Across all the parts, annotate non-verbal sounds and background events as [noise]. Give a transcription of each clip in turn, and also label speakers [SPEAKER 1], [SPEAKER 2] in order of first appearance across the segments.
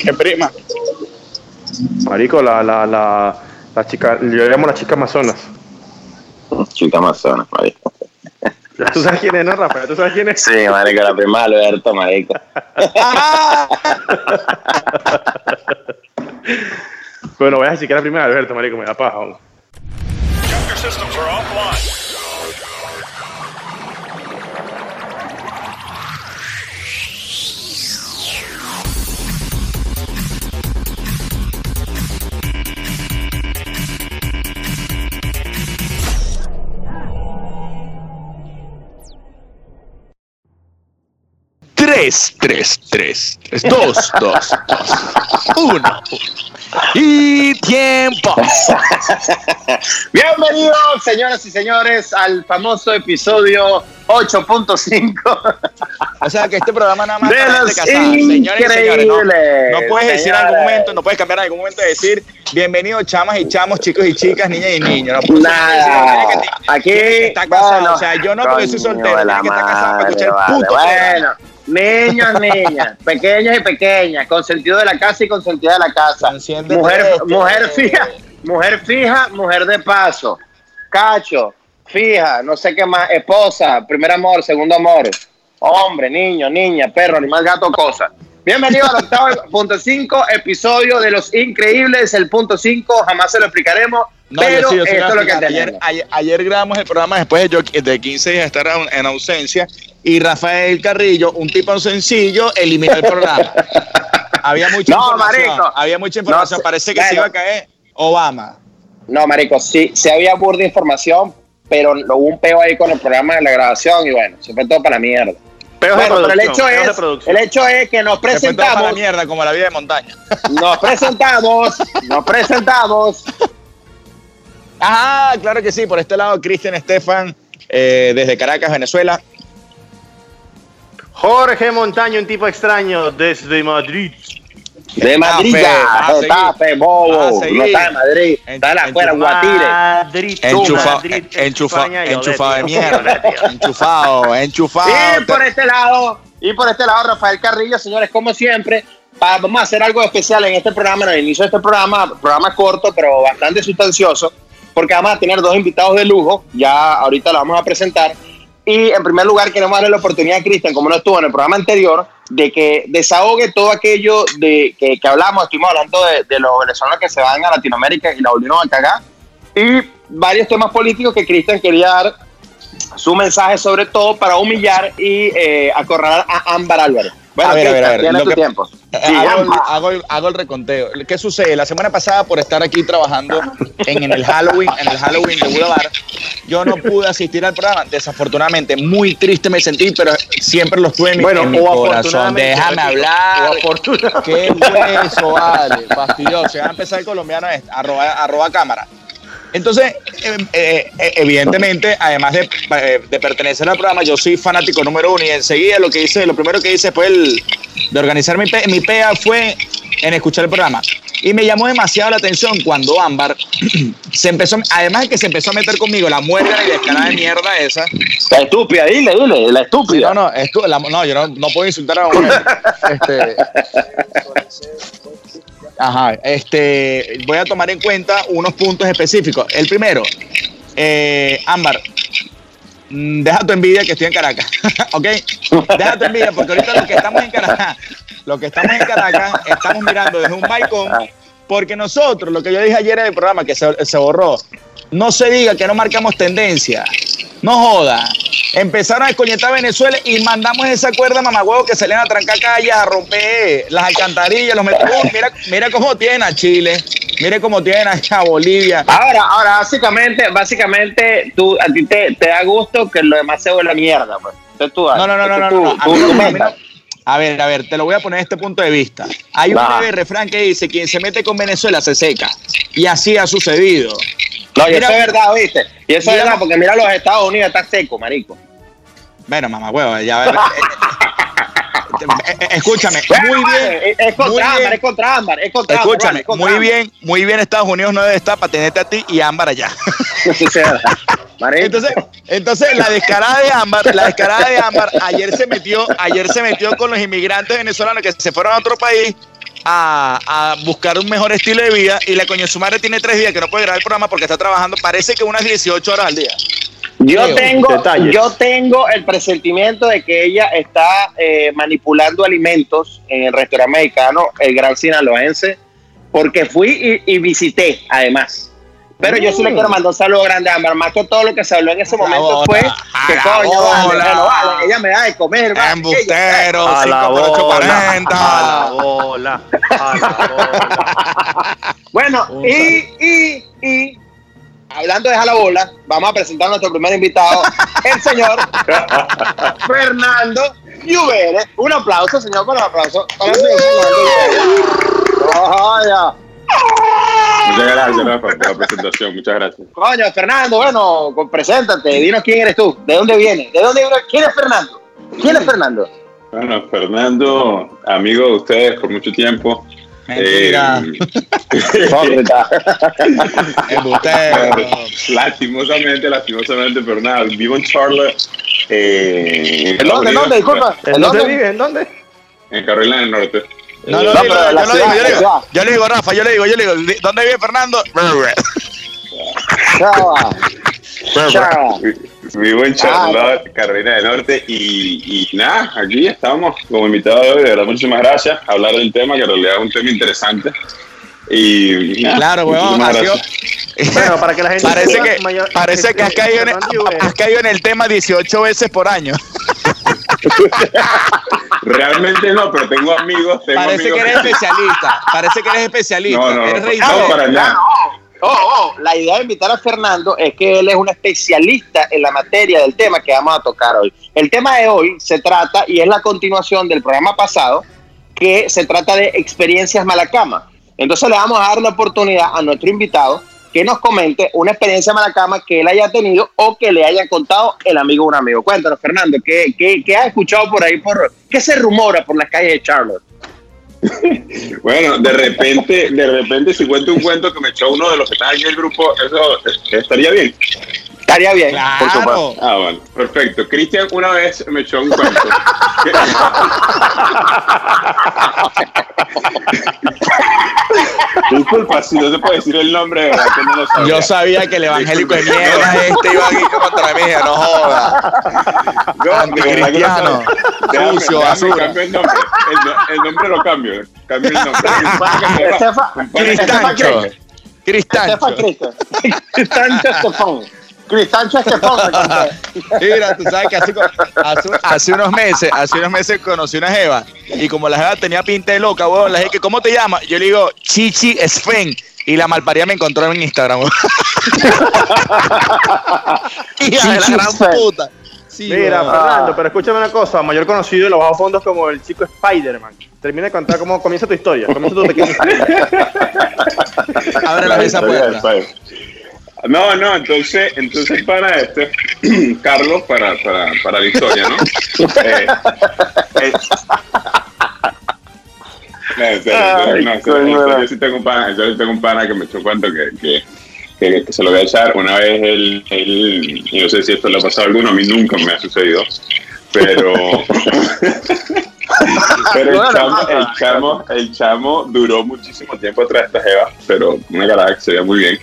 [SPEAKER 1] ¿Qué prima?
[SPEAKER 2] Marico, la, la, la, la chica, yo llamo la chica Amazonas.
[SPEAKER 3] Chica Amazonas, marico.
[SPEAKER 2] ¿Tú sabes quién es, no, Rafael? ¿Tú sabes quién es?
[SPEAKER 3] Sí, marico, la prima de Alberto, marico. [laughs]
[SPEAKER 2] bueno, voy a decir que la primera de Alberto, marico, me da paja. hombre.
[SPEAKER 4] Your systems are offline.
[SPEAKER 1] Tres, tres, tres, tres, dos, dos, dos, uno. Y tiempo. [laughs]
[SPEAKER 3] Bienvenidos, señoras y señores, al famoso episodio 8.5
[SPEAKER 1] O sea que este programa nada más
[SPEAKER 3] de los
[SPEAKER 1] señores y señores. No, puedes decir en algún momento, no puedes cambiar en algún momento de decir bienvenidos chamas y chamos, chicos y chicas, niñas y niños. No puedes
[SPEAKER 3] Nada.
[SPEAKER 1] decir, tiene que-
[SPEAKER 3] Aquí,
[SPEAKER 1] que estar casado.
[SPEAKER 3] bueno,
[SPEAKER 1] o sea, yo no porque soy soltero, tiene que estar casado para escuchar el
[SPEAKER 3] madre,
[SPEAKER 1] puto
[SPEAKER 3] vale.
[SPEAKER 1] programa.
[SPEAKER 3] Niños, niñas, [laughs] pequeños y pequeñas, consentido de la casa y consentida de la casa. Mujer, mujer fija, mujer fija, mujer de paso. Cacho, fija, no sé qué más, esposa, primer amor, segundo amor. Hombre, niño, niña, perro, animal, gato, cosa. Bienvenido al octavo punto cinco episodio de Los Increíbles, el punto 5, jamás se lo explicaremos,
[SPEAKER 1] No,
[SPEAKER 3] pero
[SPEAKER 1] yo sí, yo
[SPEAKER 3] lo que
[SPEAKER 1] ayer,
[SPEAKER 3] tenemos.
[SPEAKER 1] ayer, ayer grabamos el programa después de, yo, de 15 días de estar en, en ausencia y Rafael Carrillo, un tipo sencillo, eliminó el programa. [laughs] había mucha
[SPEAKER 3] No,
[SPEAKER 1] información.
[SPEAKER 3] marico.
[SPEAKER 1] Había mucha información.
[SPEAKER 3] No.
[SPEAKER 1] Parece que se iba a caer Obama.
[SPEAKER 3] No, marico, sí, sí había burda de información, pero hubo un peo ahí con el programa de la grabación y bueno, se fue todo para la mierda. Bueno, pero el hecho es, el hecho es que nos
[SPEAKER 1] Se fue todo para la
[SPEAKER 3] presentamos,
[SPEAKER 1] mierda, como la vida de montaña.
[SPEAKER 3] nos presentamos, nos presentamos.
[SPEAKER 1] Ah, claro que sí. Por este lado, Cristian Estefan, eh, desde Caracas, Venezuela.
[SPEAKER 2] Jorge Montaño, un tipo extraño desde Madrid.
[SPEAKER 3] De Madrid, ya,
[SPEAKER 1] seguir.
[SPEAKER 3] Getafe, bobo,
[SPEAKER 1] Vas a
[SPEAKER 3] no está en Madrid, está en afuera, Guatire.
[SPEAKER 2] Madrid,
[SPEAKER 1] Enchufa-
[SPEAKER 2] Madrid,
[SPEAKER 1] enchufa-
[SPEAKER 2] España
[SPEAKER 1] enchufado de mierda. enchufado, enchufado.
[SPEAKER 3] Y por este lado, y por este lado, Rafael Carrillo, señores, como siempre, vamos a hacer algo especial en este programa, en el inicio de este programa, programa corto, pero bastante sustancioso, porque vamos a tener dos invitados de lujo, ya ahorita lo vamos a presentar. Y en primer lugar, queremos darle la oportunidad a Cristian, como no estuvo en el programa anterior, de que desahogue todo aquello de que, que hablamos. Estuvimos hablando de, de los venezolanos que se van a Latinoamérica y la volvieron a cagar. Y varios temas políticos que Cristian quería dar su mensaje sobre todo para humillar y eh, acorralar a Ámbar Álvarez. Bueno,
[SPEAKER 1] A ver, a ver, a ver, que-
[SPEAKER 3] tiempo.
[SPEAKER 1] Hago, el, hago el- hago el reconteo. ¿Qué sucede? La semana pasada, por estar aquí trabajando en, en el Halloween, en el Halloween de Budapest, yo no pude asistir al programa. Desafortunadamente, muy triste me sentí, pero siempre lo estuve en mi,
[SPEAKER 2] Bueno,
[SPEAKER 1] en mi
[SPEAKER 2] o
[SPEAKER 1] corazón. Déjame hablar. Qué hueso, vale. Fastidioso. Se va a empezar el colombiano este, arroba, arroba cámara. Entonces, eh, eh, eh, evidentemente, además de, eh, de pertenecer al programa, yo soy fanático número uno y enseguida lo que hice, lo primero que hice del- de organizar mi, mi PEA fue en escuchar el programa. Y me llamó demasiado la atención cuando Ámbar [clears throat] se empezó, además de que se empezó a meter conmigo la muerda y descarada de mierda esa.
[SPEAKER 3] La estúpida, dile, dile, la estúpida.
[SPEAKER 1] no, no, esto, la- no, yo no, no puedo insultar a una. [laughs] Este, ajá, este, voy a tomar en cuenta unos puntos específicos. El primero, eh, Ámbar, mm, deja tu envidia que estoy en Caracas, [laughs] ¿ok? Deja tu envidia porque ahorita los que estamos en Caracas, los que estamos en Caracas, estamos mirando desde un balcón porque nosotros, lo que yo dije ayer en el programa que se, se borró, no se diga que no marcamos tendencia. No joda. Empezaron a descoñetar a Venezuela y mandamos esa cuerda mamagüevo que salían a trancar calles, a romper las alcantarillas, los metrobús. Mira, mira cómo tienen a Chile, mire cómo tienen a, a Bolivia.
[SPEAKER 3] Ahora, ahora, básicamente, básicamente, tú, a ti te, te da gusto que lo demás se vuelva mierda, pues. Entonces tú,
[SPEAKER 1] No, no, no, no, no,
[SPEAKER 3] tú-
[SPEAKER 1] no, no. A
[SPEAKER 3] tú-
[SPEAKER 1] no- no- ver, a ver, te lo voy a poner desde este punto de vista. Hay un breve refrán que dice, quien se mete con Venezuela se seca. Y así ha sucedido.
[SPEAKER 3] No, y
[SPEAKER 1] Mira-
[SPEAKER 3] eso es verdad, ¿viste? Y eso
[SPEAKER 1] Mira-
[SPEAKER 3] es verdad, porque mira los Estados Unidos, está seco, marico.
[SPEAKER 1] Bueno, mamá, huevo, ya. Escúchame, muy bien.
[SPEAKER 3] Es, contra Ámbar, es contra Ámbar, es contra
[SPEAKER 1] Escúchame, muy bien, muy bien Estados Unidos no debe estar para tenerte a ti y Ámbar allá. Entonces, entonces la descarada de Ámbar, la descarada de Ámbar ayer se metió, ayer se metió con los inmigrantes venezolanos que se fueron a otro país a, a buscar un mejor estilo de vida y la coño su madre tiene tres días que no puede grabar el programa porque está trabajando, parece que unas 18 horas al día.
[SPEAKER 3] Yo tengo,
[SPEAKER 2] Detalles.
[SPEAKER 3] yo tengo el presentimiento de que ella está eh, manipulando alimentos en el restaurante mexicano, el Gran Sinaloense, porque fui y, y visité, además. Pero yo sí le quiero mandar un saludo grande a Amber, más que todo lo que se habló en ese
[SPEAKER 1] La
[SPEAKER 3] momento
[SPEAKER 1] bola,
[SPEAKER 3] fue
[SPEAKER 1] a
[SPEAKER 3] que
[SPEAKER 1] la
[SPEAKER 3] coño, vale,
[SPEAKER 1] bola.
[SPEAKER 3] bueno, vale, ella me da de comer, vale,
[SPEAKER 1] Embustero,
[SPEAKER 2] A la
[SPEAKER 1] 5 por
[SPEAKER 2] bola,
[SPEAKER 1] 840.
[SPEAKER 2] a la bola, a la bola.
[SPEAKER 3] Bueno, y, y, y, hablando de jalabola, vamos a presentar a nuestro primer invitado, el señor [laughs] Fernando Lluvere. Un aplauso, señor, con los aplausos. Oye,
[SPEAKER 5] Muchas gracias, Rafa, por la presentación. Muchas gracias.
[SPEAKER 3] Coño, Fernando, bueno, preséntate, dinos quién eres tú, de dónde vienes, de dónde vienes, quién es Fernando, quién es Fernando.
[SPEAKER 5] Bueno, Fernando, amigo de ustedes por mucho tiempo.
[SPEAKER 1] Mentira.
[SPEAKER 5] Eh, [laughs] lastimosamente, lastimosamente, pero nada, vivo en Charlotte. Eh,
[SPEAKER 3] ¿En dónde, en dónde, disculpa?
[SPEAKER 2] ¿En dónde vives? ¿En dónde?
[SPEAKER 5] En Carolina del Norte.
[SPEAKER 1] No, no,
[SPEAKER 3] No, pero
[SPEAKER 1] yo lo digo, yo le digo, yo le digo, Rafa, yo le digo, yo le digo, ¿dónde vive Fernando? [laughs]
[SPEAKER 3] Chava, chava.
[SPEAKER 5] Vivo en Charlotte, Carolina del Norte. Y, y nada, aquí estamos como invitado de hoy. De verdad, muchísimas gracias. a Hablar del tema, que en realidad es un tema interesante. Y nada,
[SPEAKER 1] Claro, weón, ha sido-.
[SPEAKER 2] Bueno, para que la gente
[SPEAKER 1] Parece que,
[SPEAKER 2] mayor-
[SPEAKER 1] parece que has
[SPEAKER 2] este,
[SPEAKER 1] caído, en, has caído en el tema 18 veces por año.
[SPEAKER 5] Realmente no, pero tengo amigos. Tengo
[SPEAKER 1] Parece
[SPEAKER 5] amigos
[SPEAKER 1] que eres especialista. Parece que eres especialista.
[SPEAKER 5] No, no,
[SPEAKER 1] eres
[SPEAKER 5] no, no, para nada.
[SPEAKER 3] Oh, oh, la idea de invitar a Fernando es que él es un especialista en la materia del tema que vamos a tocar hoy. El tema de hoy se trata, y es la continuación del programa pasado, que se trata de experiencias malacama. Entonces le vamos a dar la oportunidad a nuestro invitado que nos comente una experiencia malacama que él haya tenido o que le haya contado el amigo de un amigo. Cuéntanos, Fernando, ¿qué, qué, qué has escuchado por ahí? Por, ¿Qué se rumora por las calles de Charlotte? [laughs]
[SPEAKER 5] Bueno, de repente, de repente, si cuento un cuento que me echó uno de los que aquí en el grupo, eso eh, estaría bien.
[SPEAKER 3] Estaría bien, por supuesto.
[SPEAKER 1] Claro.
[SPEAKER 5] Ah, bueno, perfecto. Cristian una vez me echó un cuento. [laughs] Disculpa, si no se puede decir el nombre, verdad que no lo sabía.
[SPEAKER 1] Yo sabía que el evangélico de mierda este iba aquí contra mí, no joda.
[SPEAKER 5] No,
[SPEAKER 1] Anticristiano, sucio,
[SPEAKER 5] déjame cambio el nombre. El, el nombre lo cambio. Cambio el nombre. [laughs]
[SPEAKER 3] Estefa
[SPEAKER 1] Cristancho. Cristancho. [laughs]
[SPEAKER 3] Cristancho Estefan. Cristancho Estefan. [laughs]
[SPEAKER 1] Mira, tú sabes que hace, hace, hace unos meses, hace unos meses conocí una jeva y como la jeva tenía pinta de loca, weón, le dije que ¿cómo te llamas? Yo le digo Chichi Sven y la malparía me encontró en Instagram. weón. Hija de la
[SPEAKER 3] Chichi
[SPEAKER 1] gran
[SPEAKER 3] Sven.
[SPEAKER 1] puta. Sí,
[SPEAKER 2] Mira. Fernando, pero escúchame una cosa, mayor conocido de los bajos fondos como el chico Spider-Man. Termina de contar cómo comienza tu historia, comienza tu pequeña [laughs] historia. [laughs]
[SPEAKER 1] abre la mesa puerta.
[SPEAKER 5] No, no, entonces, entonces para este, [clears throat] Carlos, para, para, para la historia, ¿no? Eh, eh, no, en serio,
[SPEAKER 3] Ay,
[SPEAKER 5] no, en serio,
[SPEAKER 3] coño,
[SPEAKER 5] en serio,
[SPEAKER 3] ¿verdad?
[SPEAKER 5] yo sí tengo un pana, yo sí tengo un pana que me echó cuento que, que, que, que se lo voy a echar. Una vez él, él, y no sé si esto le ha pasado a alguno, a mí nunca me ha sucedido, pero... [laughs] Pero el chamo, el, chamo, el chamo duró muchísimo tiempo atrás de esta jeva, pero una cara que se veía muy bien.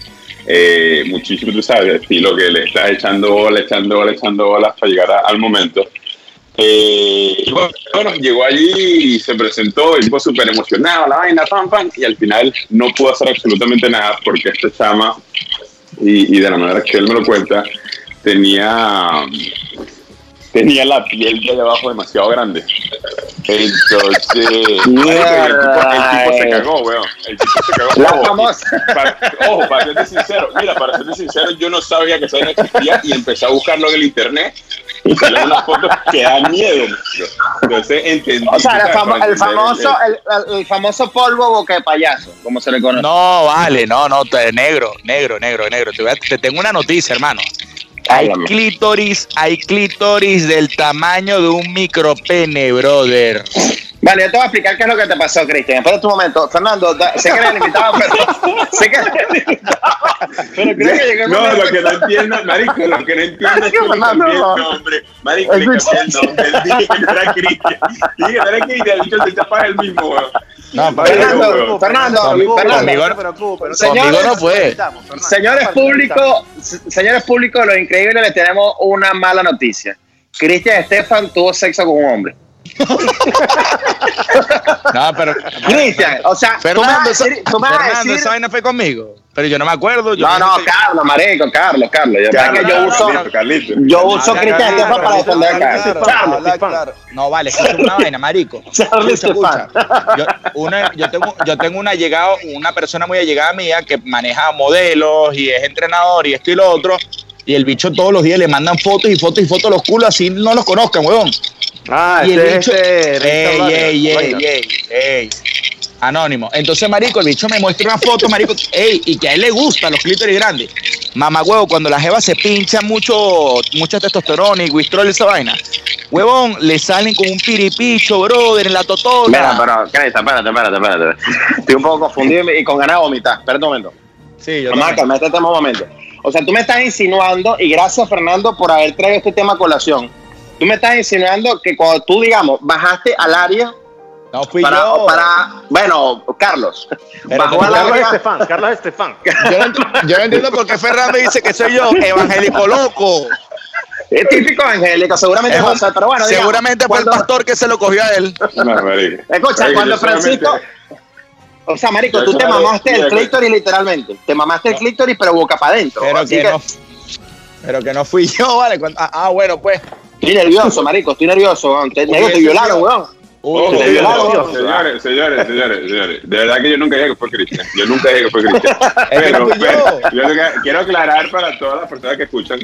[SPEAKER 5] Eh, muchísimo, tú sabes, el estilo que le estás echando bola, echando bola, echando bola hasta llegar al momento. Eh, bueno, llegó allí y se presentó, y fue súper emocionado, la vaina, pam, pam, y al final no pudo hacer absolutamente nada porque esta chama, y de la manera que él me lo cuenta, tenía, tenía la piel de abajo demasiado grande. Entonces, [laughs] el, tipo, el tipo se cagó, weón. El tipo se cagó.
[SPEAKER 3] La
[SPEAKER 5] Ojo,
[SPEAKER 3] famosa.
[SPEAKER 5] para, ojo, para serte sincero, mira, para serte sincero, yo no sabía que eso no existía y empecé a buscarlo en el internet y salieron unas fotos que dan miedo. Entonces entendí.
[SPEAKER 3] O sea, famo- el, famoso, el, el- el famoso polvo boca de payaso, como se le conoce.
[SPEAKER 1] No, vale, no, no, te- negro, negro, negro, negro. Te, voy a- te tengo una noticia, hermano. Hay
[SPEAKER 3] Háblame.
[SPEAKER 1] clítoris, hay clítoris del tamaño de un micropene, brother.
[SPEAKER 3] Vale, yo te voy a explicar qué es lo que te pasó, Cristian. Espera un momento. Fernando, da- sé que eres el invitado, pero... sé que eres el invitado. Pero creo que llegó
[SPEAKER 5] No, lo que no entiendo, marico, lo que no entiendo es que le
[SPEAKER 3] Fernando,
[SPEAKER 5] cambié el
[SPEAKER 3] no.
[SPEAKER 5] nombre. Marico, le cambié el nombre. [laughs] Dije que no era Cristian. Dije que no era Cristian, el bicho se chapa el mismo, weón.
[SPEAKER 1] No,
[SPEAKER 3] Fernando. Fernando, Fernando.
[SPEAKER 1] conmigo no- fue.
[SPEAKER 3] Señores públicos, se- señores públicos, lo increíble les tenemos una mala noticia. Cristian Estefan tuvo sexo con un hombre.
[SPEAKER 1] No, pero.
[SPEAKER 3] Cristian, o sea, tú me vas
[SPEAKER 1] Fernando,
[SPEAKER 3] a decir, tú me vas
[SPEAKER 1] Fernando, esa vaina fue conmigo. Pero yo no me acuerdo. Yo
[SPEAKER 3] No, no, Carlos, marico, Carlos, Carlos. Yo,
[SPEAKER 5] Carlos,
[SPEAKER 3] que yo uso,
[SPEAKER 5] Carlito, Carlito.
[SPEAKER 3] yo uso Cristian
[SPEAKER 1] claro,
[SPEAKER 3] Estefan para defender a Carlos. Charles.
[SPEAKER 1] No, vale, escucha una [laughs] vaina, marico.
[SPEAKER 3] Charles
[SPEAKER 1] Escucha,
[SPEAKER 3] Estefan.
[SPEAKER 1] escucha. Yo, una- yo tengo, yo tengo una, llegado, una persona muy allegada mía que maneja modelos y es entrenador y esto y lo otro. Y el bicho todos los días le mandan fotos y fotos y fotos a los culos así no los conozcan, huevón.
[SPEAKER 2] Ah,
[SPEAKER 1] y el
[SPEAKER 2] ese es
[SPEAKER 1] bicho.
[SPEAKER 2] este.
[SPEAKER 1] ey, ey, ey, ey, ey. Anónimo. Entonces, marico, el bicho me muestra una foto, marico, ey, y que a él le gustan los clítoris grandes. Mamá, huevo, cuando la jeva se pincha mucho, mucha testosterona y guistrol esa vaina, huevón, le salen con un piripicho, brother, en la totona.
[SPEAKER 3] Mira, pero, Cristian, espérate, espérate, espérate. Estoy un poco confundido y con ganas de vomitar. Espera un momento.
[SPEAKER 1] Sí, yo también.
[SPEAKER 3] calmar este momento. O sea, tú me estás insinuando, y gracias Fernando por haber traído este tema a colación. Tú me estás insinuando que cuando tú, digamos, bajaste al área
[SPEAKER 1] No fui
[SPEAKER 3] para,
[SPEAKER 1] yo.
[SPEAKER 3] para, bueno, Carlos,
[SPEAKER 1] Pero
[SPEAKER 3] bajó
[SPEAKER 2] Carlos
[SPEAKER 3] área,
[SPEAKER 2] Estefan, Carlos Estefan. [laughs]
[SPEAKER 1] Yo no, ent- yo no entiendo por qué Fernando dice que soy yo, evangélico loco.
[SPEAKER 3] es típico angélico, seguramente
[SPEAKER 1] un-
[SPEAKER 3] pero bueno, digamos,
[SPEAKER 1] seguramente fue el pastor que se lo cogió a él.
[SPEAKER 5] No, marico.
[SPEAKER 3] Escucha, cuando Francisco, o sea, marico, tú te mamaste el clítoris literalmente, te mamaste el clítoris pero boca para adentro,
[SPEAKER 1] Pero que,
[SPEAKER 3] que
[SPEAKER 1] no, pero que no fui yo, vale. Cuando- ah, ah, bueno, pues.
[SPEAKER 3] estoy nervioso, marico, estoy nervioso, te, te violaron, weón.
[SPEAKER 5] Ojo, ojo,
[SPEAKER 3] weón.
[SPEAKER 5] señores, señores, señores, señores. De verdad que yo nunca dije que fue Cristian. Yo nunca dije que fue Cristian. [laughs] Pero, pero
[SPEAKER 1] yo.
[SPEAKER 5] quiero aclarar para todas las personas que escuchan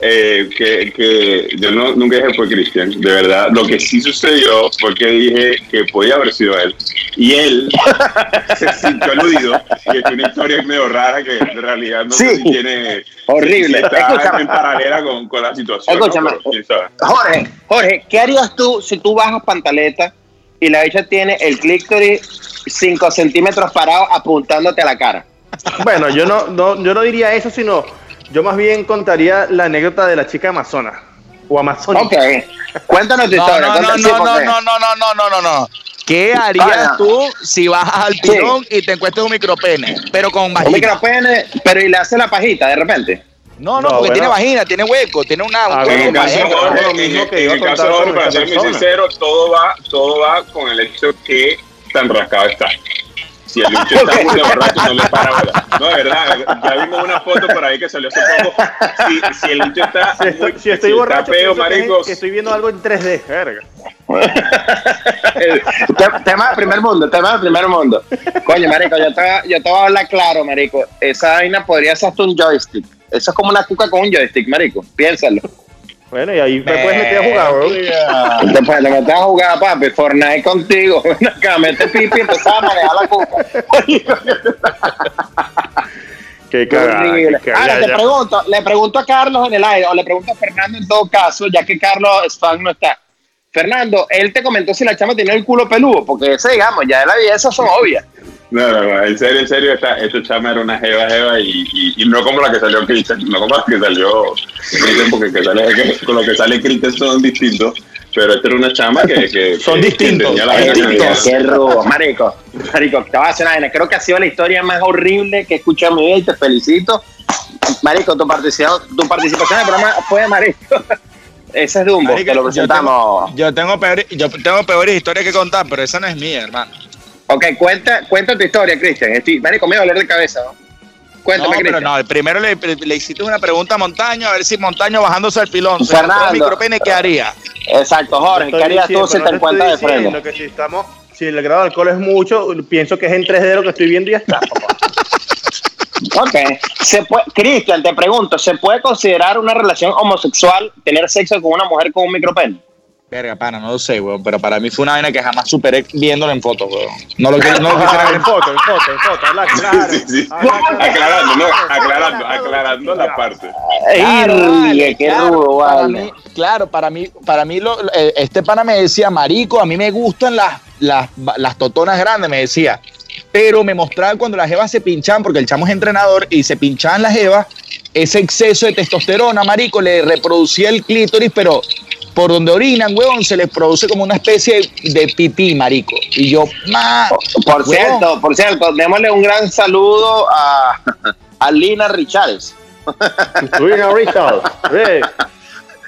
[SPEAKER 5] eh, que, que yo no, nunca dije que fue Cristian. De verdad, lo que sí sucedió fue que dije que podía haber sido él. Y él [laughs] se sintió aludido. Y es una historia medio rara que en realidad no sé si tiene.
[SPEAKER 3] Horrible.
[SPEAKER 5] si está
[SPEAKER 3] Escúchame.
[SPEAKER 5] en paralela con, con la situación. ¿no?
[SPEAKER 3] Escúchame.
[SPEAKER 5] Pero.
[SPEAKER 3] Jorge, Jorge, ¿qué harías tú si tú bajas pantaleta y la bicha tiene el clítoris 5 centímetros parado apuntándote a la cara?
[SPEAKER 2] Bueno, yo no, no, yo no diría eso, sino yo más bien contaría la anécdota de la chica amazona o amazónica.
[SPEAKER 3] Ok, cuéntanos tu
[SPEAKER 1] No,
[SPEAKER 3] historia.
[SPEAKER 1] no, no, no, no, no, no, no, no, no, no. ¿Qué harías
[SPEAKER 3] Vaya.
[SPEAKER 1] tú si bajas al tirón y te encuentras un micropene? Pero con
[SPEAKER 3] Un
[SPEAKER 1] vagina.
[SPEAKER 3] micropene, pero y le hace la pajita de repente.
[SPEAKER 1] No, no,
[SPEAKER 2] No,
[SPEAKER 1] porque
[SPEAKER 2] bueno.
[SPEAKER 1] tiene vagina, tiene hueco, tiene una. un
[SPEAKER 2] A
[SPEAKER 1] hueco
[SPEAKER 2] ver,
[SPEAKER 5] En el
[SPEAKER 1] para
[SPEAKER 5] caso de.
[SPEAKER 2] Jorge,
[SPEAKER 5] para ser muy sincero, todo va, todo va con el hecho que tan rascado está. Si el bicho está muy de borracho, no le para bola. No, de verdad, ya vimos una foto por ahí que salió hace poco. Si, si el bicho está
[SPEAKER 2] Si estoy,
[SPEAKER 5] muy,
[SPEAKER 2] si estoy
[SPEAKER 5] está
[SPEAKER 2] borracho, es-
[SPEAKER 5] marico,
[SPEAKER 2] que estoy viendo algo en 3D. Verga.
[SPEAKER 3] Te- tema del primer mundo, tema del primer mundo. Coño, marico, yo te, yo te voy a hablar claro, marico. Esa vaina podría ser hasta un joystick. Eso es como una cuca con un joystick, marico. Piénsalo.
[SPEAKER 2] Bueno, y ahí me puedes meter a jugar, bro.
[SPEAKER 3] Después te metes a jugar, papi, Fortnite contigo. [laughs] Ven acá, mete pipi y empezás a manejar la cuca.
[SPEAKER 2] Qué [laughs]
[SPEAKER 3] Qué
[SPEAKER 2] cagada.
[SPEAKER 3] Ahora te pregunto, le pregunto a Carlos en el aire, o le pregunto a Fernando en todo caso, ya que Carlos Span no está. Fernando, él te comentó si la chama tenía el culo peludo, porque ese, digamos, ya de la vida esas son obvias.
[SPEAKER 5] No, no, no, en serio, en serio, esta, esta chama era una jeva, jeva, y, y, y no como la que salió Christian, no como la que salió Christian, porque que sale, que- con lo que sale Christian son distintos, pero esta era una chama que... que
[SPEAKER 1] Son
[SPEAKER 5] que-
[SPEAKER 1] distintos.
[SPEAKER 5] que la que-
[SPEAKER 3] qué rubo, marico. Marico, te voy a hacer una vaina. Creo que ha sido la historia más horrible que he escuchado en mi vida y te felicito. Marico, tu participación, tu participación en el programa fue marico. [laughs] Ese es Dumbo,
[SPEAKER 1] Marico,
[SPEAKER 3] te lo
[SPEAKER 1] yo
[SPEAKER 3] presentamos.
[SPEAKER 1] tengo, yo tengo peores, yo tengo peores historias que contar, pero esa no es mía, hermano.
[SPEAKER 3] Ok, cuenta, cuenta tu historia, Cristian. Estoy, marico, me doler de cabeza, ¿no? Cuéntame,
[SPEAKER 1] no, pero no, primero le, le hiciste una pregunta a Montaño, a ver si Montaño bajándose al pilón, se
[SPEAKER 3] Fernando.
[SPEAKER 1] un micropene, ¿qué haría?
[SPEAKER 3] Exacto, Jorge. ¿Qué harías tú si te encuentras de frente?
[SPEAKER 2] que si estamos, si el grado de alcohol es mucho, pienso que es en 3D lo que estoy viendo y ya está, papá. [laughs]
[SPEAKER 3] Ok. Se puede, Cristian, te pregunto, ¿se puede considerar una relación homosexual tener sexo con una mujer con un micropene?
[SPEAKER 1] Verga, pana, no lo sé, weón, pero para mí fue una vaina que jamás superé viéndolo en fotos, weón. No lo, que- no lo quisiera ver
[SPEAKER 2] en foto, en foto, en foto, habla claro.
[SPEAKER 5] Sí. Aclarando, no, aclarando, aclarando la parte.
[SPEAKER 1] Claro,
[SPEAKER 3] Ay,
[SPEAKER 1] vale,
[SPEAKER 3] qué
[SPEAKER 1] claro,
[SPEAKER 3] rudo,
[SPEAKER 1] para
[SPEAKER 3] vale.
[SPEAKER 1] mí, claro, para mí, para mí lo- eh, este pana me decía, marico, a mí me gustan las, las, las totonas grandes, me decía. Pero me mostraba cuando las jevas se pinchaban, porque el chamo es entrenador, y se pinchaban las jevas, ese exceso de testosterona, marico, le reproducía el clítoris, pero por donde orinan, huevón, se les produce como una especie de pipí, marico. Y yo, ma,
[SPEAKER 3] Por
[SPEAKER 1] huevón,
[SPEAKER 3] cierto, por cierto, démosle un gran saludo a, a Lina Richares.
[SPEAKER 2] Lina Richard. Sí.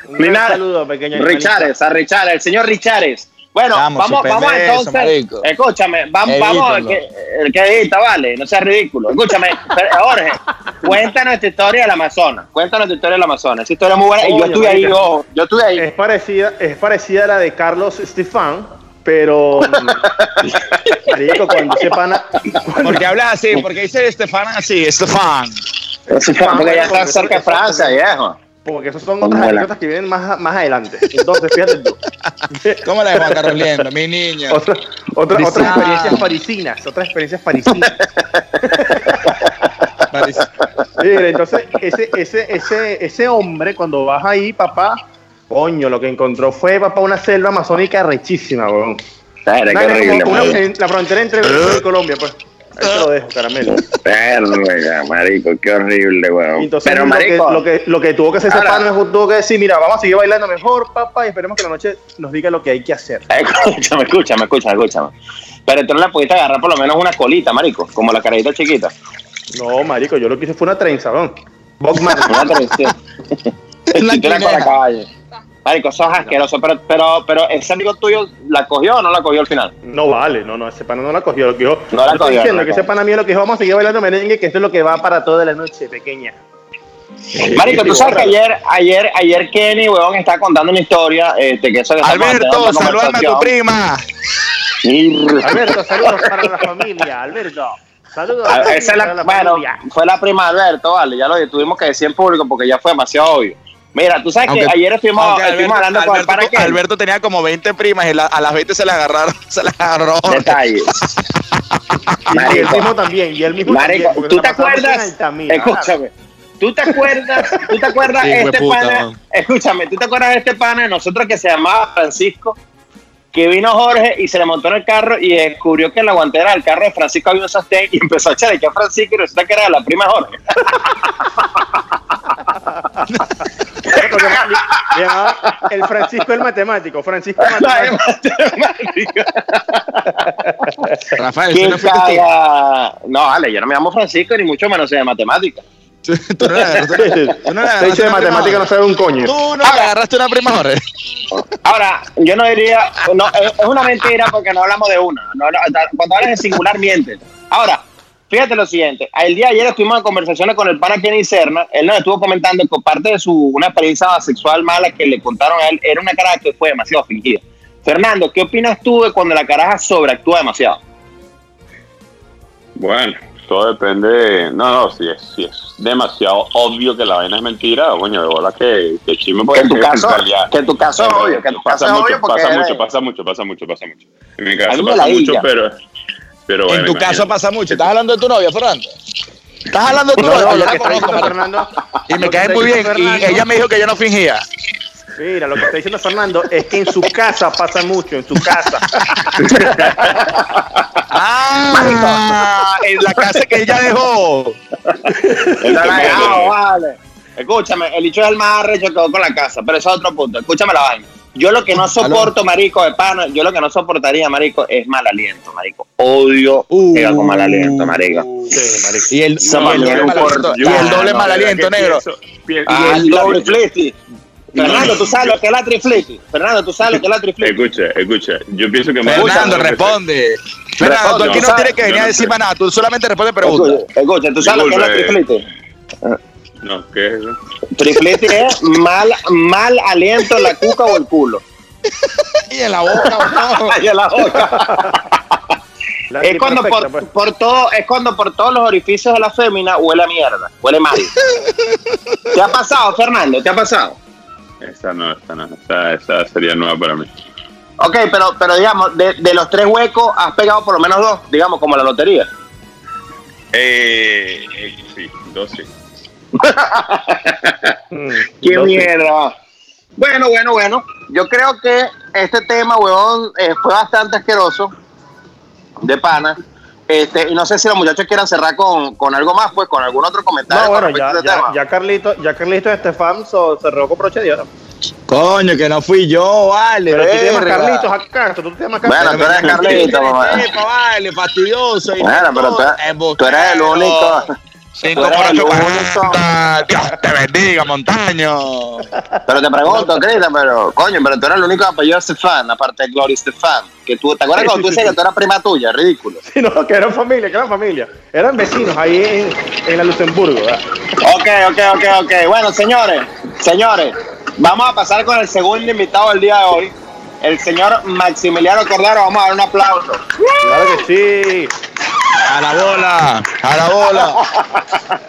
[SPEAKER 2] Un gran
[SPEAKER 3] Lina-
[SPEAKER 2] saludo, pequeño animalito.
[SPEAKER 3] Richares, a Richares, el señor Richares. Bueno,
[SPEAKER 1] Vamos,
[SPEAKER 3] vamos, vamos
[SPEAKER 1] suspende eso,
[SPEAKER 3] entonces.
[SPEAKER 1] marico.
[SPEAKER 3] escúchame, vamos, vamos, que, el que edita, vale, no seas ridículo. Escúchame, [laughs] Jorge, cuéntanos tu historia del Amazonas. Cuéntanos tu historia del Amazonas. Esa historia es muy buena y yo estuve ahí, yo, yo estuve ahí.
[SPEAKER 2] Es parecida, es parecida a la de Carlos Estefan, pero. [laughs] marico, cuando ese pana.
[SPEAKER 1] porque habla así, porque dice Estefan así, Estefan.
[SPEAKER 3] Porque ya está cerca de Francia, viejo.
[SPEAKER 2] Porque esas son otras anécdotas que vienen más, más adelante. Entonces, fíjate tú. [laughs]
[SPEAKER 1] ¿Cómo la de Juan Carlos Liendo, mi niña?
[SPEAKER 2] Otra, otra- otras experiencias parisinas, otras experiencias parisinas. [laughs] Mira, entonces, ese, ese, ese, ese hombre, cuando vas ahí, papá, coño, lo que encontró fue, papá, una selva amazónica rechísima, weón.
[SPEAKER 3] Era
[SPEAKER 2] Una-
[SPEAKER 3] qué horrible,
[SPEAKER 2] como una-
[SPEAKER 3] marico.
[SPEAKER 2] en la frontera entre Venezuela y Colombia, pues. Ahí te lo dejo, caramelo.
[SPEAKER 3] Verga, marico, qué horrible, weón.
[SPEAKER 2] entonces
[SPEAKER 3] Pero,
[SPEAKER 2] lo, que,
[SPEAKER 3] marico,
[SPEAKER 2] lo, que, lo que tuvo que hacer ese es tuvo que decir, mira, vamos a seguir bailando mejor, papá, y esperemos que la noche nos diga lo que hay que hacer. [laughs]
[SPEAKER 3] escúchame, escúchame, escúchame, escúchame. Pero tú no le pudiste agarrar por lo menos una colita, marico, como la carita chiquita.
[SPEAKER 2] No, marico, yo lo que hice fue una trenza, weón. Bob. [laughs]
[SPEAKER 3] Una tradición. [laughs]
[SPEAKER 1] La
[SPEAKER 3] con la calle. Marico, sos asqueroso, pero, pero, pero ese amigo tuyo la cogió o no la cogió al final.
[SPEAKER 2] No vale, no, no, ese pana no la cogió. Lo que yo,
[SPEAKER 3] No la
[SPEAKER 2] estoy
[SPEAKER 3] cogió,
[SPEAKER 2] diciendo
[SPEAKER 3] no la
[SPEAKER 2] que ese pana mío lo que dijo, vamos a seguir bailando merengue, que esto es lo que va para toda la noche, pequeña.
[SPEAKER 3] Marico, tú sabes que ayer, ayer, ayer Kenny, weón, estaba contando una historia, este, que eso
[SPEAKER 1] Alberto, saludame a tu prima.
[SPEAKER 2] Alberto, saludos para la familia, Alberto. Saludos
[SPEAKER 3] Ah,
[SPEAKER 2] para
[SPEAKER 3] esa es la-
[SPEAKER 2] la
[SPEAKER 3] bueno,
[SPEAKER 2] familia.
[SPEAKER 3] fue la prima de Alberto, vale, ya lo tuvimos que decir en público porque ya fue demasiado obvio. Mira, tú sabes que ayer estuvimos,
[SPEAKER 1] Alberto,
[SPEAKER 3] hablando con el
[SPEAKER 1] Alberto-
[SPEAKER 3] pana Kenny.
[SPEAKER 1] Alberto tenía como 20 primas y la- a las 20 se las agarraron, [laughs] se las agarró.
[SPEAKER 3] Detalle.
[SPEAKER 2] Y él
[SPEAKER 3] Marico.
[SPEAKER 2] mismo también, y él mismo
[SPEAKER 3] Marico,
[SPEAKER 2] también.
[SPEAKER 3] ¿tú te acuerdas? Escúchame. ¿Tú te acuerdas? ¿Tú te acuerdas
[SPEAKER 1] Sí,
[SPEAKER 3] este pana? Escúchame, ¿tú te acuerdas de este pana de nosotros que se llamaba Francisco? Que vino Jorge y se le montó en el carro y descubrió que en la guantera del carro de Francisco había un sostén y empezó a echar que a Francisco y resulta que era la prima de Jorge.
[SPEAKER 2] Llamaba el Francisco el matemático, Francisco el matemático. [laughs]
[SPEAKER 1] Rafael,
[SPEAKER 3] ¿Qué
[SPEAKER 1] ¿tú no fuiste tú?
[SPEAKER 3] caga? No, vale, yo no me llamo Francisco ni mucho menos de matemáticas.
[SPEAKER 1] Tú no le agarraste, [laughs] tú no le
[SPEAKER 2] Te
[SPEAKER 1] agarraste
[SPEAKER 2] dice de
[SPEAKER 1] una prima
[SPEAKER 2] matemática no sabe un coño.
[SPEAKER 1] Tú no le agarraste una prima Jorge.
[SPEAKER 3] Ahora, yo no diría, no, es es una mentira porque no hablamos de una. No, no, cuando hablas de singular, mientes. Ahora, fíjate lo siguiente. El día de ayer estuvimos en conversaciones con el pana Kenny Serna. Él nos estuvo comentando que parte de su una experiencia sexual mala que le contaron a él era una cara que fue demasiado fingida. Fernando, ¿qué opinas tú de cuando la caraja sobreactúa demasiado?
[SPEAKER 5] Bueno, todo depende. de- No, no, si es, si es demasiado obvio que la vaina es mentira, coño, de bola que, que chisme
[SPEAKER 3] Que
[SPEAKER 5] porque
[SPEAKER 3] en tu caso,
[SPEAKER 5] realidad-
[SPEAKER 3] que en tu caso es obvio, que en tu caso
[SPEAKER 5] pasa
[SPEAKER 3] es
[SPEAKER 5] mucho,
[SPEAKER 3] obvio porque
[SPEAKER 5] pasa mucho, pasa mucho, pasa mucho, pasa mucho. En mi caso pasa mucho, pero, pero
[SPEAKER 1] En
[SPEAKER 5] bueno,
[SPEAKER 1] tu caso
[SPEAKER 5] imagínate.
[SPEAKER 1] pasa mucho. ¿Estás hablando de tu novia, Fernando? ¿Estás hablando de tu
[SPEAKER 2] No,
[SPEAKER 1] novia?
[SPEAKER 2] no,
[SPEAKER 1] Yo
[SPEAKER 2] lo
[SPEAKER 1] la
[SPEAKER 2] que está
[SPEAKER 1] conozco,
[SPEAKER 2] diciendo
[SPEAKER 1] marico.
[SPEAKER 2] Fernando.
[SPEAKER 1] Y me cae muy bien. Y ella me dijo que yo no fingía.
[SPEAKER 2] Mira, lo que está diciendo Fernando es que en su casa pasa mucho, en su casa. [laughs]
[SPEAKER 1] Ah, en la casa que ella dejó.
[SPEAKER 3] Está cagado, vale. Escúchame, el dicho es el más arrecho que con la casa, pero eso es otro punto. Escúchame la vaina. Yo lo que no soporto, marico, de pana, yo lo que no soportaría, marico, es mal aliento, marico. Odio
[SPEAKER 1] Uh.
[SPEAKER 3] que con mal aliento, marico.
[SPEAKER 2] Sí, marico.
[SPEAKER 1] Y el, y el
[SPEAKER 3] por-
[SPEAKER 1] aliento, y el doble
[SPEAKER 3] no,
[SPEAKER 1] mal aliento, negro.
[SPEAKER 5] pienso- pienso-
[SPEAKER 3] Ah,
[SPEAKER 1] el doble-
[SPEAKER 3] trifliti. Fernando, ¿tú sabes lo que es la trifliti? Fernando, ¿tú sabes lo que es la trifliti?
[SPEAKER 5] Escucha, escucha, yo pienso que más-
[SPEAKER 1] Fernando, responde. Fernando, tú aquí no tienes que venir a
[SPEAKER 5] Yo no
[SPEAKER 1] decir
[SPEAKER 5] sé.
[SPEAKER 1] nada. Tú solamente responde preguntas.
[SPEAKER 3] Escucha, escucha, ¿tú sabes lo que es la
[SPEAKER 5] Disculpe. No, ¿qué es eso?
[SPEAKER 3] Trifliti es mal, mal aliento en la cuca o el culo. [laughs]
[SPEAKER 1] Y en la boca. [laughs]
[SPEAKER 3] Ay, en la boca.
[SPEAKER 2] La
[SPEAKER 3] Es cuando
[SPEAKER 2] perfecta,
[SPEAKER 3] por,
[SPEAKER 2] pues.
[SPEAKER 3] por todo, es cuando por todos los orificios de la fémina huele a mierda, huele mal. [laughs] ¿Te ha pasado, Fernando? ¿Te ha pasado?
[SPEAKER 5] Esa no, esa no, esa, esa sería nueva para mí.
[SPEAKER 3] Ok, pero, pero digamos, de, de los tres huecos has pegado por lo menos dos, digamos, como la lotería.
[SPEAKER 5] Eh, eh, sí, dos sí. [laughs]
[SPEAKER 3] ¡Qué
[SPEAKER 2] no sé.
[SPEAKER 3] mierda! Bueno, bueno, bueno. Yo creo que este tema, huevón, eh, fue bastante asqueroso. De pana. Este, y no sé si los muchachos quieran cerrar con, con algo más, pues, con algún otro comentario.
[SPEAKER 2] No, bueno, ya,
[SPEAKER 3] este
[SPEAKER 2] ya, ya Carlito, ya Carlito Estefan so- cerró con broche de oro.
[SPEAKER 1] Coño, que no fui yo, vale.
[SPEAKER 2] Pero tú te llamas. Carlitos acá, tú te llamas
[SPEAKER 3] Bueno,
[SPEAKER 2] Carlitos.
[SPEAKER 3] tú eres Carlito, mamá.
[SPEAKER 1] Epa, vale, fastidioso.
[SPEAKER 3] Bueno, pero tú eres el único.
[SPEAKER 1] Cinco
[SPEAKER 3] tú eres
[SPEAKER 1] por
[SPEAKER 3] el
[SPEAKER 1] ocho,
[SPEAKER 3] único.
[SPEAKER 1] cuarenta. Dios te bendiga, montaño.
[SPEAKER 3] Pero te pregunto, Cristian, pero coño, pero tú eres el único apellido Estefan, aparte de Gloria Estefan. Que tú, ¿Te acuerdas
[SPEAKER 2] Sí,
[SPEAKER 3] cuando
[SPEAKER 2] sí,
[SPEAKER 3] tú
[SPEAKER 2] sí,
[SPEAKER 3] decías
[SPEAKER 2] sí.
[SPEAKER 3] que tú eras prima tuya? Ridículo.
[SPEAKER 2] Sí, no, que eran familia, que eran familia. Eran vecinos ahí en, en la Luxemburgo. ¿verdad?
[SPEAKER 3] Ok, ok, ok, ok. Bueno, señores, señores, vamos a pasar con el segundo invitado del día de hoy. El señor Maximiliano Cordero. Vamos a dar un aplauso.
[SPEAKER 2] Claro que sí.
[SPEAKER 1] A la bola, a la bola.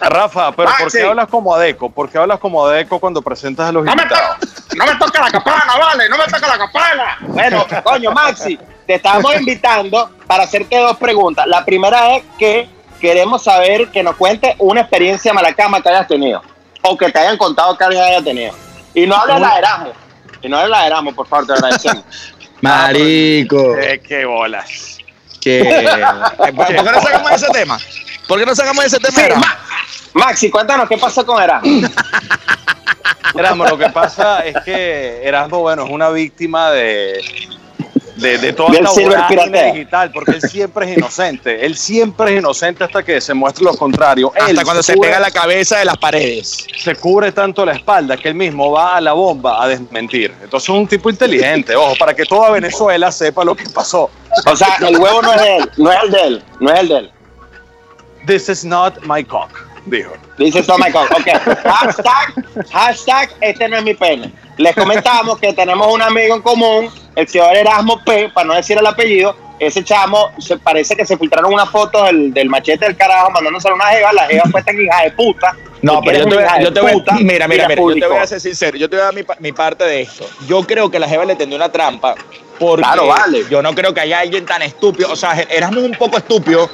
[SPEAKER 1] [laughs]
[SPEAKER 6] Rafa, pero ¿por qué hablas como Adeco? ¿Por qué hablas como Adeco cuando presentas a los
[SPEAKER 3] No me,
[SPEAKER 6] invitados?
[SPEAKER 3] to- no me toca la campana, vale, no me toca la campana. Bueno, [laughs] coño, Maxi, te estamos invitando para hacerte dos preguntas. La primera es que queremos saber que nos cuentes una experiencia malacama que hayas tenido o que te hayan contado que alguien haya tenido. Y no hables de la de Erasmus. Y no Erasmus, por favor, te agradecemos. [laughs]
[SPEAKER 1] Marico.
[SPEAKER 6] Eh, qué bolas.
[SPEAKER 1] Que... [laughs] ¿Por por qué no sacamos ese tema? ¿Por qué no sacamos ese tema?
[SPEAKER 3] Sí,
[SPEAKER 1] Era?
[SPEAKER 3] Ma- Maxi, cuéntanos qué pasó con Erasmus. [laughs]
[SPEAKER 6] Erasmo, lo que pasa es que Erasmo, bueno, es una víctima de, de, de toda esta vorágine digital, porque él siempre es inocente. Él siempre es inocente hasta que se muestre lo contrario. Él
[SPEAKER 1] Hasta cuando se
[SPEAKER 6] cubre-
[SPEAKER 1] pega la cabeza de las paredes.
[SPEAKER 6] se cubre tanto la espalda que él mismo va a la bomba a desmentir. Entonces es un tipo inteligente, ojo, para que toda Venezuela sepa lo que pasó.
[SPEAKER 3] O sea, el huevo no es de él, no es el de él, no es el de él.
[SPEAKER 6] This is not my cock, dijo.
[SPEAKER 3] Dice Tom Michael. Ok. Hashtag, hashtag, este no es mi pene. Les comentamos que tenemos un amigo en común, el señor Erasmo P, para no decir el apellido. Ese chamo, se parece que se filtraron una foto del, del machete del carajo mandándose a una jeva. La jeva fue tan hija de puta.
[SPEAKER 1] No, pero yo te, voy, yo te voy
[SPEAKER 3] puta,
[SPEAKER 1] mira, mira, mira, yo te voy a ser sincero, yo te voy a dar mi, pa- mi parte de esto. Yo creo que la Jeva le tendió una trampa porque
[SPEAKER 3] Claro, vale.
[SPEAKER 1] yo no creo que haya alguien tan estúpido, o sea, éramos un poco estúpido,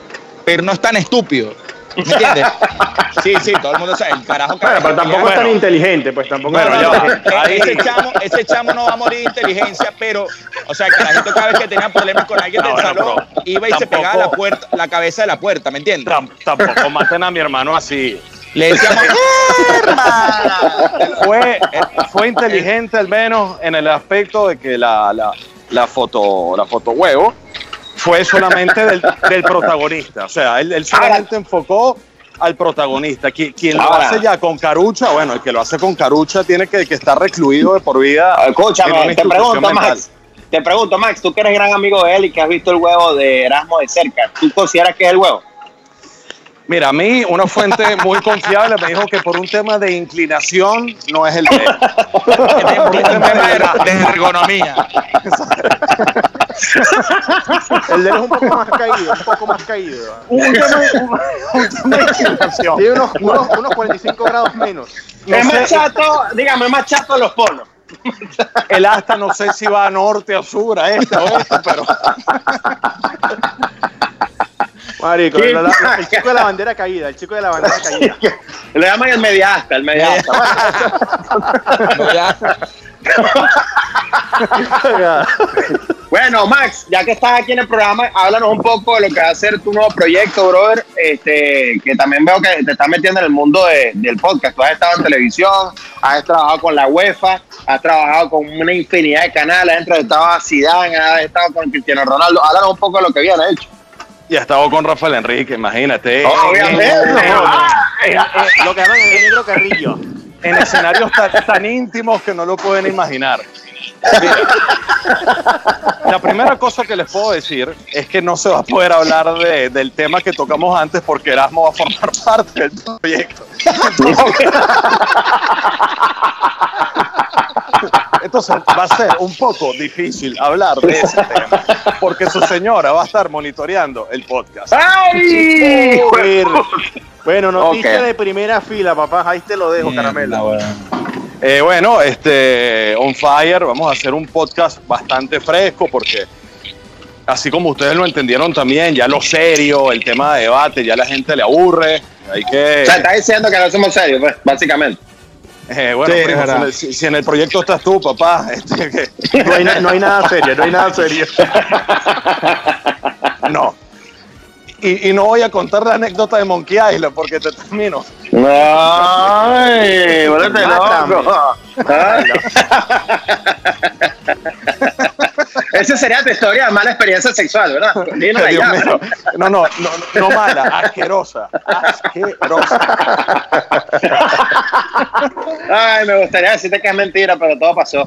[SPEAKER 1] pero no es tan estúpido. ¿Me entiendes? Sí, sí, todo el mundo sabe, el carajo
[SPEAKER 2] Bueno, pero tampoco es tan inteligente, pues tampoco
[SPEAKER 6] Bueno,
[SPEAKER 2] es tan inteligente.
[SPEAKER 1] Ese, chamo, ese chamo no va a morir de inteligencia, pero, o sea, que la gente cada vez que tenía problemas con alguien
[SPEAKER 6] No,
[SPEAKER 1] del salón, iba y se pegaba la, puerta, la cabeza de la puerta, ¿me entiendes?
[SPEAKER 6] Tam- tampoco maten a mi hermano así.
[SPEAKER 1] Le decíamos. [laughs]
[SPEAKER 6] Fue, fue inteligente al menos en el aspecto de que la, la, la foto, la foto huevo fue solamente del, del protagonista. O sea, él, él solamente enfocó al protagonista. Quien, quien lo hace ya con carucha, bueno, el que lo hace con carucha tiene que, que estar recluido de por vida.
[SPEAKER 3] Escúchame, te pregunto,
[SPEAKER 6] mental.
[SPEAKER 3] Max. Te pregunto, Max, tú que eres gran amigo de él y que has visto el huevo de Erasmo de cerca, ¿tú consideras que es el huevo?
[SPEAKER 6] Mira, a mí una fuente muy confiable me dijo que por un tema de inclinación no es el de él. [laughs]
[SPEAKER 1] Por un tema de, de ergonomía.
[SPEAKER 2] El de él es un poco más caído, un poco más caído.
[SPEAKER 6] un tema, un- [laughs] un tema de inclinación.
[SPEAKER 2] Tiene unos, unos, unos 45 grados menos.
[SPEAKER 6] No
[SPEAKER 3] es
[SPEAKER 6] sé,
[SPEAKER 3] más chato, dígame, es más chato los polos.
[SPEAKER 6] el asta no sé si va a norte, a sur, a este, a oeste, pero [laughs]
[SPEAKER 2] Marico,
[SPEAKER 3] Sí.
[SPEAKER 2] la- la- el chico de la bandera caída, el chico de la bandera caída.
[SPEAKER 3] Le llaman el mediasta, el mediasta. Bueno, Max, ya que estás aquí en el programa, háblanos un poco de lo que va a ser tu nuevo proyecto, brother. Este, que también veo que te estás metiendo en el mundo de- del podcast. Tú has estado en televisión, has trabajado con la UEFA, has trabajado con una infinidad de canales, has entrevistado a Zidane, has estado con Cristiano Ronaldo. Háblanos un poco de lo que viene, hecho.
[SPEAKER 6] Ya estaba con Rafael Enrique, imagínate.
[SPEAKER 3] Obviamente.
[SPEAKER 6] Ah, eh, eh,
[SPEAKER 2] Lo que llaman el negro carrillo.
[SPEAKER 6] en escenarios tan, tan íntimos que no lo pueden imaginar. [laughs] La primera cosa que les puedo decir es que no se va a poder hablar de- del tema que tocamos antes porque Erasmo va a formar [laughs] parte del proyecto. Entonces va a ser un poco difícil hablar de ese tema porque su señora va a estar monitoreando el podcast.
[SPEAKER 3] ¡Ay!
[SPEAKER 2] Bueno, noticia
[SPEAKER 3] Ok.
[SPEAKER 2] de primera fila, papá. Ahí te lo dejo, caramelo.
[SPEAKER 6] Eh, bueno, este, On Fire, vamos a hacer un podcast bastante fresco porque así como ustedes lo entendieron también, ya lo serio, el tema de debate, ya la gente le aburre. Hay que.
[SPEAKER 3] O sea, estás diciendo que no somos serios, pues, básicamente.
[SPEAKER 6] eh, bueno,
[SPEAKER 1] Sí,
[SPEAKER 6] primo, si, si en el proyecto estás tú, papá, este, que-
[SPEAKER 2] No hay, no hay nada serio, no hay nada serio. [laughs]
[SPEAKER 6] no. Y, y no voy a contar la anécdota de Monkey Island porque te termino
[SPEAKER 3] Ay,
[SPEAKER 2] Mátame.
[SPEAKER 3] loco. Ay. [laughs] Esa sería tu historia de mala experiencia sexual, ¿verdad? [laughs]
[SPEAKER 6] Mío. No, no, no, no mala, asquerosa. Asquerosa.
[SPEAKER 3] Ay, me gustaría decirte que es mentira, pero todo pasó.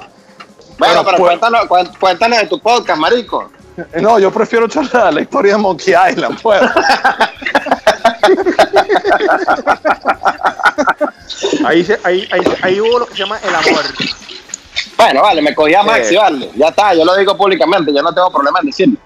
[SPEAKER 3] Bueno, pero
[SPEAKER 6] pues-
[SPEAKER 3] cuéntanos, cuént- cuéntanos de tu podcast, marico. [laughs]
[SPEAKER 6] No, yo prefiero echar la historia de Monkey Island, pues. [laughs]
[SPEAKER 2] Ahí, se- ahí, ahí, ahí hubo lo que se llama el amor.
[SPEAKER 3] Bueno, vale, me cogí a Maxi,
[SPEAKER 2] Eh.
[SPEAKER 3] vale. Ya está, yo lo digo públicamente, yo no tengo problema en decirlo.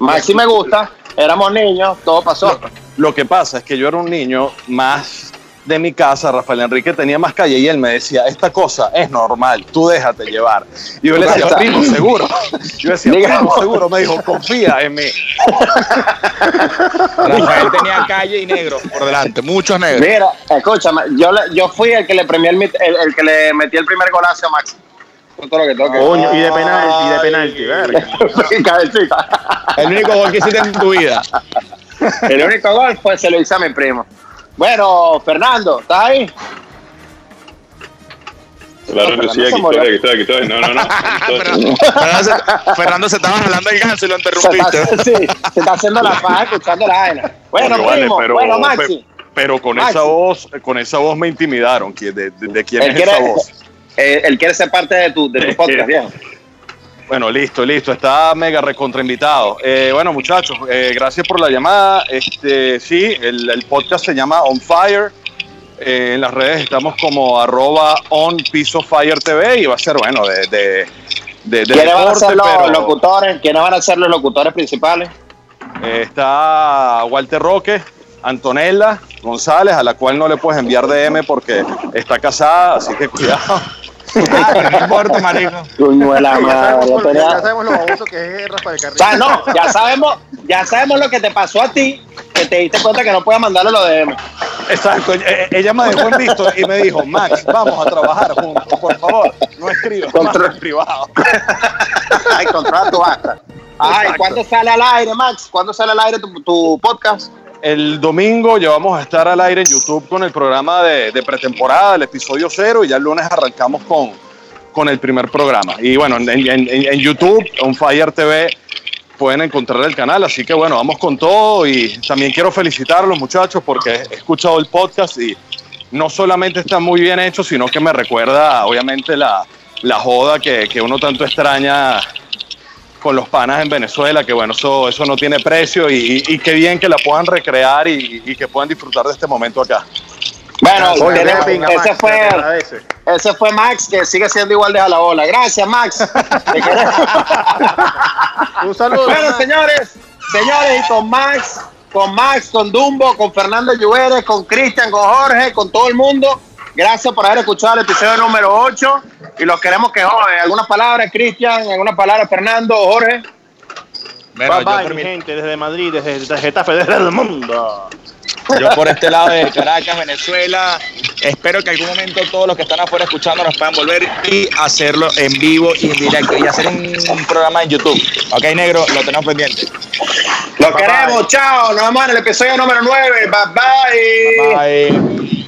[SPEAKER 3] Maxi me gusta, éramos niños, todo pasó.
[SPEAKER 6] Lo que pasa es que yo era un niño más de mi casa, Rafael Enrique tenía más calle y él me decía, esta cosa es normal, tú déjate llevar. Y yo le decía, primo, seguro. Yo decía,
[SPEAKER 3] Diga-
[SPEAKER 6] primo, seguro. Me dijo, confía en mí. [laughs]
[SPEAKER 1] Rafael tenía calle y negro por delante, muchos negros.
[SPEAKER 3] Mira, escúchame, yo, le- yo fui el que le premié el, el, el que le metí el primer golazo a. Con todo lo que tengo que
[SPEAKER 2] Coño, y de penalti, y de penalti, verga.
[SPEAKER 3] Cabecita.
[SPEAKER 1] El único gol que hiciste en tu vida.
[SPEAKER 3] El único gol fue se lo hice a mi primo. Bueno, Fernando, ¿estás ahí?
[SPEAKER 5] Claro, sí,
[SPEAKER 3] se
[SPEAKER 5] aquí estoy, aquí estoy, aquí estoy. No, no, no. [laughs]
[SPEAKER 1] Fernando, se, Fernando se estaba jalando el ganso y lo
[SPEAKER 3] Se está,
[SPEAKER 1] interrumpiste.
[SPEAKER 3] sí, se está haciendo la paja escuchando la vaina. Bueno,
[SPEAKER 6] vale,
[SPEAKER 3] primo,
[SPEAKER 6] pero,
[SPEAKER 3] bueno, Maxi.
[SPEAKER 6] pe- pero con
[SPEAKER 3] Maxi.
[SPEAKER 6] esa voz, con esa voz me intimidaron. ¿De, de, de quién
[SPEAKER 3] Él
[SPEAKER 6] es
[SPEAKER 3] quiere,
[SPEAKER 6] esa voz? [laughs]
[SPEAKER 3] él quiere ser parte de tu, de tu podcast, bien.
[SPEAKER 6] Bueno, listo, listo. Está mega recontra invitado. Eh, bueno, muchachos, eh, gracias por la llamada. Este, sí, el, el podcast se llama On Fire. Eh, en las redes estamos como arroba on piso fire TV y va a ser, bueno, de, de, de, de
[SPEAKER 3] ¿Quiénes van a
[SPEAKER 6] deporte,
[SPEAKER 3] ser los
[SPEAKER 6] pero,
[SPEAKER 3] locutores? ¿Quiénes van a ser los locutores principales?
[SPEAKER 6] eh, está Walter Roque, Antonella González, a la cual no le puedes enviar DM porque está casada, así que cuidado.
[SPEAKER 1] Ah, no importa, [laughs] marico.
[SPEAKER 3] Coño de la
[SPEAKER 2] Ya sabemos, ya sabemos lo baboso que es Rafael
[SPEAKER 3] O
[SPEAKER 2] Carrillo.
[SPEAKER 3] sea, no, ya sabemos, ya sabemos lo que te pasó a ti, que te diste cuenta que no puedes mandarle lo de
[SPEAKER 6] Exacto, eh, eh, ella me dejó en visto y me dijo, Max, vamos a trabajar juntos, por favor, no escribas más
[SPEAKER 3] Contra-
[SPEAKER 6] en privado. [laughs]
[SPEAKER 3] Ay, controla tu basta. Ay. ¿cuándo sale al aire, Max? ¿Cuándo sale al aire tu, tu podcast?
[SPEAKER 6] El domingo ya vamos a estar al aire en YouTube con el programa de, pretemporada, el episodio cero, y ya el lunes arrancamos con, con el primer programa. Y bueno, en, en- en- Fire TV, pueden encontrar el canal, así que bueno, vamos con todo y también quiero felicitar a los muchachos porque he escuchado el podcast y no solamente está muy bien hecho, sino que me recuerda obviamente la, la joda que, que uno tanto extraña con los panas en Venezuela, que bueno, eso, eso no tiene precio y, y qué bien que la puedan recrear y, y que puedan disfrutar de este momento acá.
[SPEAKER 3] Bueno, tenemos- ese,
[SPEAKER 2] Max,
[SPEAKER 3] fue, ese fue Max, que sigue siendo igual de jalabola. Gracias, Max. [laughs] Te queremos.
[SPEAKER 2] Un saludo.
[SPEAKER 3] Bueno,
[SPEAKER 2] Max.
[SPEAKER 3] señores, señores, y con Max, con Max, con Dumbo, con Fernando Lluveres, con Cristian, con Jorge, con todo el mundo. Gracias por haber escuchado el episodio número 8 y los queremos que joden. ¿Algunas palabras, Cristian? ¿Algunas palabras, Fernando Jorge?
[SPEAKER 1] Bueno,
[SPEAKER 2] bye bye, mi gente, desde Madrid, desde Getafe, desde el mundo.
[SPEAKER 1] yo por este lado de Caracas, [laughs] Venezuela, espero que algún momento todos los que están afuera escuchando nos puedan volver y hacerlo en vivo y en directo y hacer un, un programa en YouTube. Ok, negro, lo tenemos pendiente.
[SPEAKER 2] Bye,
[SPEAKER 3] queremos, chao. Nos vemos en el episodio número 9. Bye bye.
[SPEAKER 1] Bye.